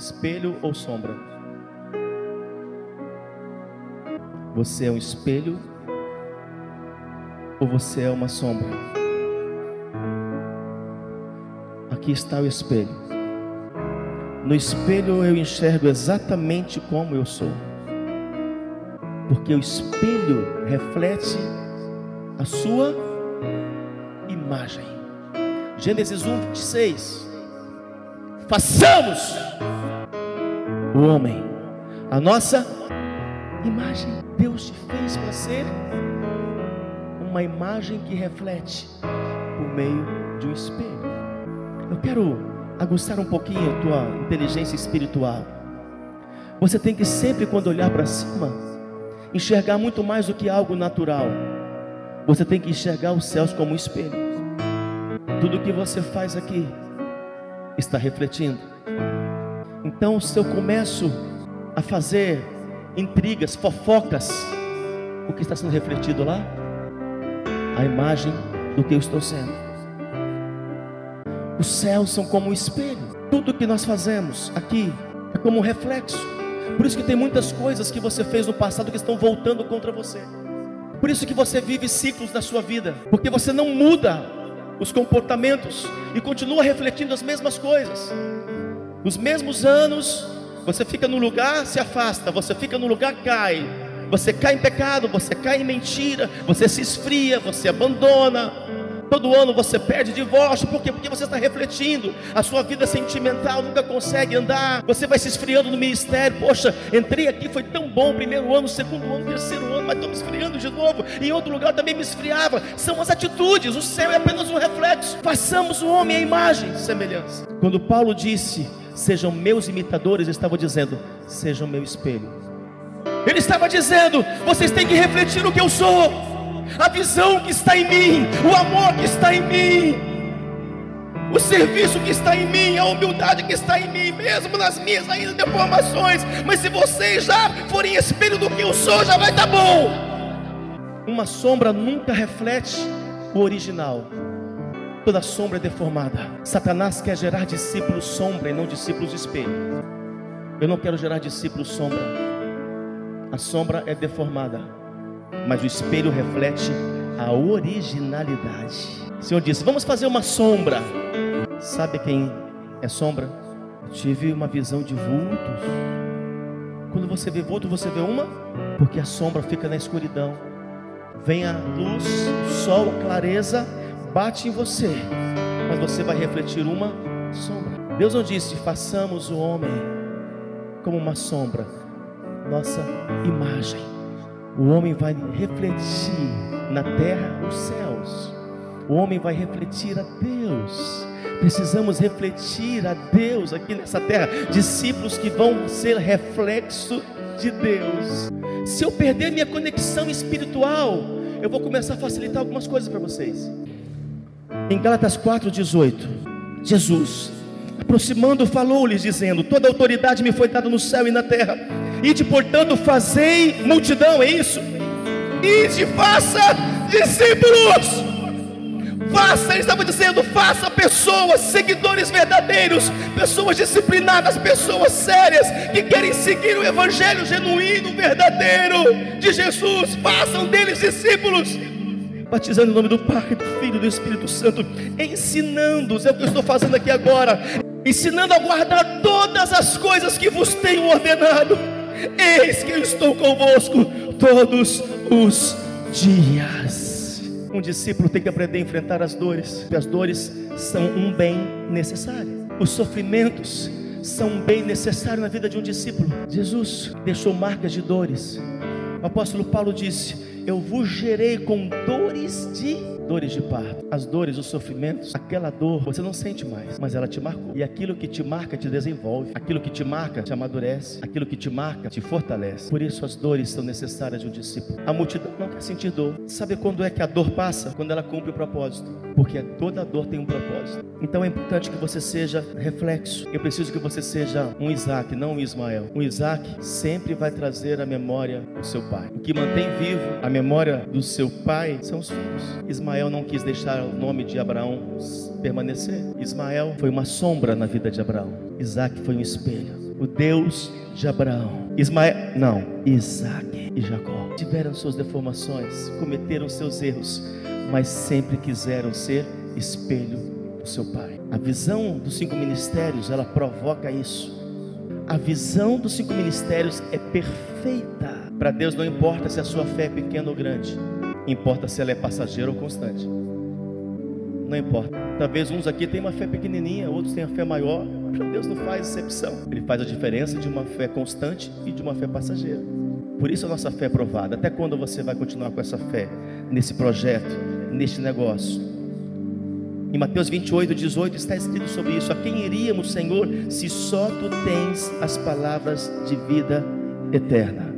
Espelho ou sombra? Você é um espelho ou você é uma sombra? Aqui está o espelho. No espelho eu enxergo exatamente como eu sou. Porque o espelho reflete a sua imagem. Gênesis 1, 26. Façamos o homem a nossa imagem. Deus te fez para ser uma imagem que reflete por meio de um espelho. Eu quero aguçar um pouquinho a tua inteligência espiritual. Você tem que sempre, quando olhar para cima, enxergar muito mais do que algo natural. Você tem que enxergar os céus como um espelho. Tudo que você faz aqui está refletindo. Então, se eu começo a fazer intrigas, fofocas, o que está sendo refletido lá? A imagem do que eu estou sendo. Os céus são como um espelho. Tudo que nós fazemos aqui é como um reflexo. Por isso que tem muitas coisas que você fez no passado que estão voltando contra você. Por isso que você vive ciclos da sua vida, porque você não muda os comportamentos e continua refletindo as mesmas coisas. Os mesmos anos, você fica no lugar, se afasta, você fica no lugar, cai. Você cai em pecado, você cai em mentira, você se esfria, você abandona. Todo ano você perde divórcio, por quê? Porque você está refletindo, a sua vida sentimental nunca consegue andar, você vai se esfriando no ministério. Poxa, entrei aqui, foi tão bom, primeiro ano, segundo ano, terceiro ano, mas estou me esfriando de novo. Em outro lugar também me esfriava. São as atitudes, o céu é apenas um reflexo. Façamos o homem a imagem, semelhança. Quando Paulo disse, sejam meus imitadores, ele estava dizendo, sejam meu espelho. Ele estava dizendo, vocês têm que refletir o que eu sou a visão que está em mim, o amor que está em mim, o serviço que está em mim, a humildade que está em mim, mesmo nas minhas ainda deformações. Mas se vocês já forem espelho do que eu sou, já vai estar tá bom. Uma sombra nunca reflete o original. Toda sombra é deformada. Satanás quer gerar discípulos sombra e não discípulos espelho. Eu não quero gerar discípulos sombra. A sombra é deformada mas o espelho reflete a originalidade. O Senhor disse: Vamos fazer uma sombra. Sabe quem é sombra? Eu tive uma visão de vultos. Quando você vê vulto, você vê uma, porque a sombra fica na escuridão. Vem a luz, o sol, a clareza, bate em você, mas você vai refletir uma sombra. Deus não disse: façamos o homem como uma sombra, nossa imagem o homem vai refletir na terra os céus. O homem vai refletir a Deus. Precisamos refletir a Deus aqui nessa terra. Discípulos que vão ser reflexo de Deus. Se eu perder minha conexão espiritual, eu vou começar a facilitar algumas coisas para vocês. Em Gálatas 4:18, Jesus, aproximando, falou-lhes dizendo: Toda autoridade me foi dada no céu e na terra. Ide, portanto, fazei multidão, é isso? Ide, faça discípulos. Faça, ele estava dizendo, faça pessoas, seguidores verdadeiros, pessoas disciplinadas, pessoas sérias, que querem seguir o evangelho genuíno, verdadeiro de Jesus. Façam deles discípulos batizando em nome do Pai, do Filho e do Espírito Santo, ensinando-os, é o que eu estou fazendo aqui agora, ensinando a guardar todas as coisas que vos tenho ordenado. Eis que eu estou convosco todos os dias. Um discípulo tem que aprender a enfrentar as dores, porque as dores são um bem necessário. Os sofrimentos são um bem necessário na vida de um discípulo. Jesus deixou marcas de dores. O apóstolo Paulo disse: Eu vos gerei com dores de dores de parto, as dores, os sofrimentos, aquela dor você não sente mais, mas ela te marcou. E aquilo que te marca te desenvolve, aquilo que te marca te amadurece, aquilo que te marca te fortalece. Por isso as dores são necessárias de um discípulo. A multidão não quer sentir dor. Sabe quando é que a dor passa? Quando ela cumpre o propósito. Porque toda dor tem um propósito. Então é importante que você seja reflexo. Eu preciso que você seja um Isaac, não um Ismael. Um Isaac sempre vai trazer a memória do seu pai. O que mantém vivo a memória do seu pai são os filhos. Ismael não quis deixar o nome de Abraão permanecer. Ismael foi uma sombra na vida de Abraão. Isaac foi um espelho. o Deus de Abraão, Ismael, não, Isaac e Jacó. Tiveram suas deformações, cometeram seus erros, mas sempre quiseram ser espelho do seu pai. A visão dos cinco ministérios, ela provoca isso. A visão dos cinco ministérios é perfeita. Para Deus não importa se a sua fé é pequena ou grande, importa se ela é passageira ou constante. Não importa. Talvez uns aqui tenham uma fé pequenininha, outros tenham fé maior. Para Deus não faz exceção. Ele faz a diferença de uma fé constante e de uma fé passageira. Por isso a nossa fé é provada. Até quando você vai continuar com essa fé nesse projeto, neste negócio? Em Mateus 28, 18 está escrito sobre isso: A quem iríamos, Senhor, se só tu tens as palavras de vida eterna?